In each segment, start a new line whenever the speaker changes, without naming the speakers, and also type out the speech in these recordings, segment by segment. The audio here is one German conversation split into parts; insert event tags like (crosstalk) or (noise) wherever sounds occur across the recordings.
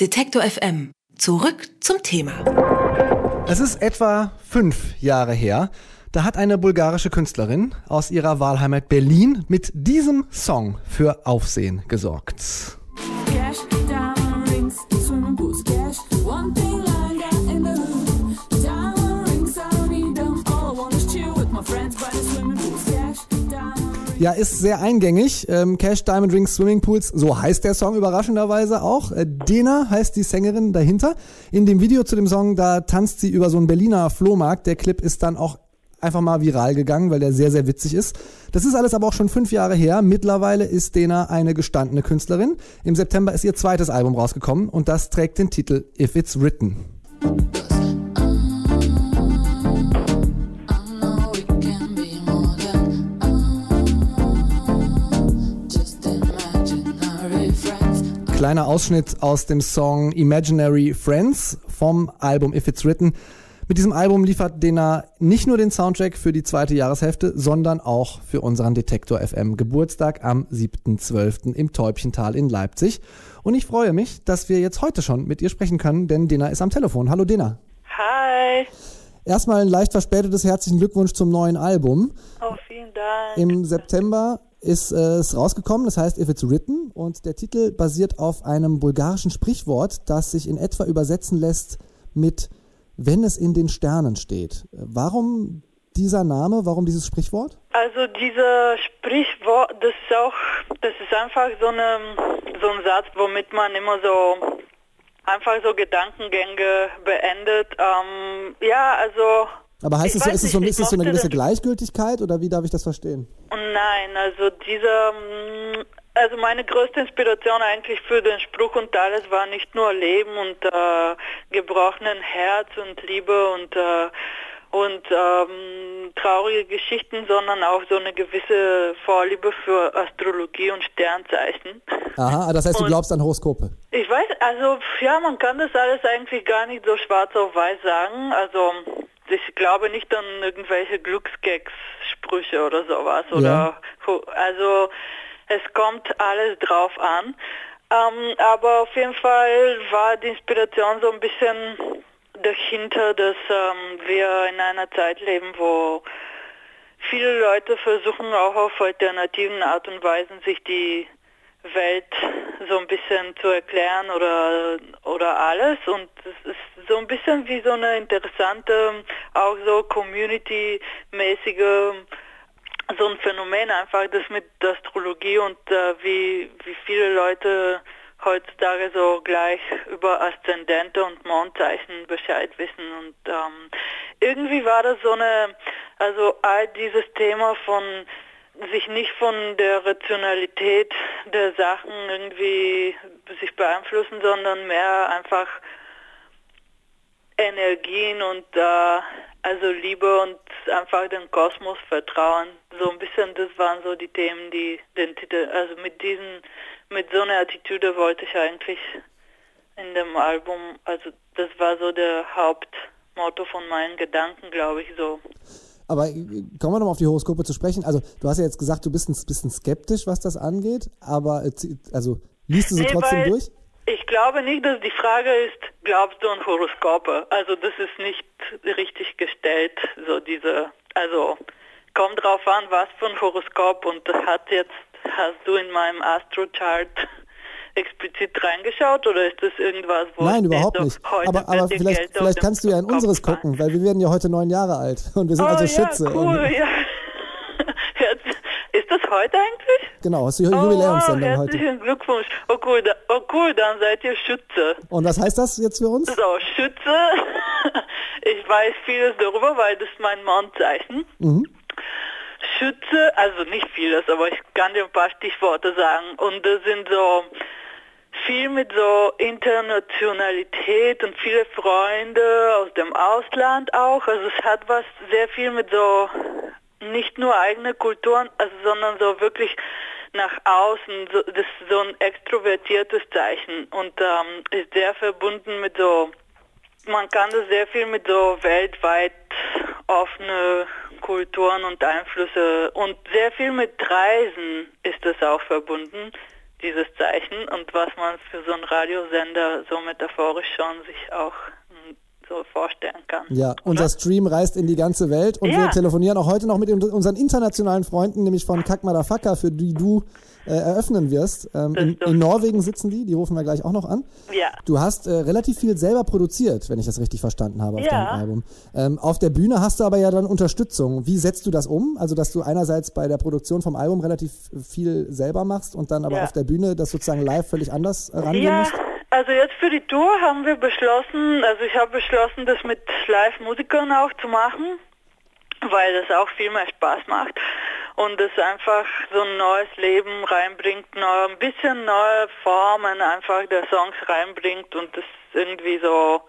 Detektor FM. Zurück zum Thema.
Es ist etwa fünf Jahre her. Da hat eine bulgarische Künstlerin aus ihrer Wahlheimat Berlin mit diesem Song für Aufsehen gesorgt. Ja, ist sehr eingängig. Ähm, Cash Diamond Rings Swimming Pools, so heißt der Song überraschenderweise auch. Äh, Dena heißt die Sängerin dahinter. In dem Video zu dem Song, da tanzt sie über so einen Berliner Flohmarkt. Der Clip ist dann auch einfach mal viral gegangen, weil der sehr, sehr witzig ist. Das ist alles aber auch schon fünf Jahre her. Mittlerweile ist Dena eine gestandene Künstlerin. Im September ist ihr zweites Album rausgekommen und das trägt den Titel If It's Written. Kleiner Ausschnitt aus dem Song Imaginary Friends vom Album If It's Written. Mit diesem Album liefert Dena nicht nur den Soundtrack für die zweite Jahreshälfte, sondern auch für unseren Detektor FM Geburtstag am 7.12. im Täubchental in Leipzig. Und ich freue mich, dass wir jetzt heute schon mit ihr sprechen können, denn Dena ist am Telefon. Hallo Dena.
Hi.
Erstmal ein leicht verspätetes herzlichen Glückwunsch zum neuen Album.
Oh, vielen Dank.
Im September ist äh, es rausgekommen, das heißt If It's Written und der Titel basiert auf einem bulgarischen Sprichwort, das sich in etwa übersetzen lässt mit wenn es in den Sternen steht. Warum dieser Name, warum dieses Sprichwort?
Also dieser Sprichwort, das ist auch, das ist einfach so, eine, so ein Satz, womit man immer so einfach so Gedankengänge beendet. Ähm, ja, also
Aber heißt es so, ist es so,
nicht,
ist es so eine gewisse Gleichgültigkeit oder wie darf ich das verstehen?
Nein, also dieser, mm, also meine größte Inspiration eigentlich für den Spruch und alles war nicht nur Leben und äh, gebrochenen Herz und Liebe und äh, und ähm, traurige Geschichten, sondern auch so eine gewisse Vorliebe für Astrologie und Sternzeichen.
Aha, das heißt, du
Und-
glaubst an Horoskope.
Ich weiß, also ja, man kann das alles eigentlich gar nicht so schwarz auf weiß sagen. Also ich glaube nicht an irgendwelche Glücksgags-Sprüche oder sowas. Oder also es kommt alles drauf an. Ähm, aber auf jeden Fall war die Inspiration so ein bisschen dahinter, dass ähm, wir in einer Zeit leben, wo viele Leute versuchen auch auf alternativen Art und Weisen sich die Welt so ein bisschen zu erklären oder oder alles und es ist so ein bisschen wie so eine interessante, auch so community-mäßige so ein Phänomen einfach, das mit der Astrologie und äh, wie, wie viele Leute heutzutage so gleich über Aszendente und Mondzeichen Bescheid wissen. Und ähm, irgendwie war das so eine, also all dieses Thema von sich nicht von der Rationalität der Sachen irgendwie sich beeinflussen, sondern mehr einfach Energien und äh, also Liebe und einfach den Kosmos vertrauen. So ein bisschen, das waren so die Themen, die den Titel, also mit diesen, mit so einer Attitüde wollte ich eigentlich in dem Album, also das war so der Hauptmotto von meinen Gedanken, glaube ich, so.
Aber äh, kommen wir nochmal auf die Horoskope zu sprechen. Also, du hast ja jetzt gesagt, du bist ein bisschen skeptisch, was das angeht, aber äh, also liest du sie
Nee,
trotzdem
weil
durch?
Ich glaube nicht, dass die Frage ist, glaubst du an Horoskope? Also das ist nicht richtig gestellt, so diese, also kommt drauf an, was für ein Horoskop und das hat jetzt, hast du in meinem Astrochart explizit reingeschaut oder ist das irgendwas, wo
Nein,
steht,
überhaupt
so,
nicht.
heute
Aber, aber vielleicht, vielleicht kannst du ja in unseres gucken, weil wir werden ja heute neun Jahre alt und wir sind also
oh,
Schütze.
Ja, cool,
Und,
ja. Ist das heute eigentlich?
genau, hast du die
Oh, wow,
Jubiläumssendung heute.
herzlichen Glückwunsch. Oh cool, da, oh cool, dann seid ihr Schütze.
Und was heißt das jetzt für uns?
So, Schütze. (laughs) Ich weiß vieles darüber, weil das ist mein Mondzeichen.
Mhm.
Schütze, also nicht vieles, aber ich kann dir ein paar Stichworte sagen. Und das sind so viel mit so Internationalität und viele Freunde aus dem Ausland auch. Also es hat was sehr viel mit so nicht nur eigene Kulturen, also sondern so wirklich nach außen. So, das ist so ein extrovertiertes Zeichen und ähm, ist sehr verbunden mit so man kann das sehr viel mit so weltweit offene Kulturen und Einflüsse und sehr viel mit Reisen ist das auch verbunden. dieses Zeichen und was man für so einen Radiosender so metaphorisch schon sich auch so vorstellen kann.
Ja, unser Stream reist in die ganze Welt und
Ja.
wir telefonieren auch heute noch mit unseren internationalen Freunden, nämlich von Kack Madafaka, für die du äh, eröffnen wirst. Ähm, in, in Norwegen sitzen die, die rufen wir gleich auch noch an.
Ja.
Du hast äh, relativ viel selber produziert, wenn ich das richtig verstanden habe auf
Ja.
deinem Album. Ähm, auf der Bühne hast du aber ja dann Unterstützung. Wie setzt du das um? Also, dass du einerseits bei der Produktion vom Album relativ viel selber machst und dann aber
Ja.
auf der Bühne das sozusagen live völlig anders äh, rangehen musst?
Also jetzt für die Tour haben wir beschlossen, also ich habe beschlossen, das mit Live-Musikern auch zu machen, weil das auch viel mehr Spaß macht und es einfach so ein neues Leben reinbringt, neu, ein bisschen neue Formen einfach der Songs reinbringt und das irgendwie so,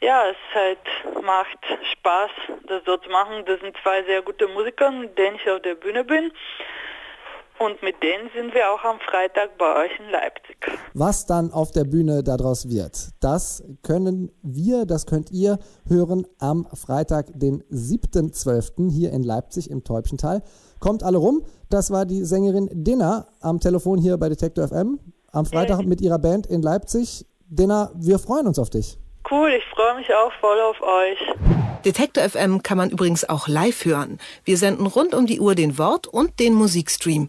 ja, es halt macht Spaß, das so zu machen. Das sind zwei sehr gute Musiker, mit denen ich auf der Bühne bin. Und mit denen sind wir auch am Freitag bei euch in Leipzig.
Was dann auf der Bühne daraus wird, das können wir, das könnt ihr hören am Freitag, den 7.12. hier in Leipzig im Täubchental. Kommt alle rum. Das war die Sängerin Dinner am Telefon hier bei Detektor FM. Am Freitag mit ihrer Band in Leipzig. Dinner, wir freuen uns auf dich.
Cool, ich freue mich auch voll auf euch.
Detektor FM kann man übrigens auch live hören. Wir senden rund um die Uhr den Wort- und den Musikstream.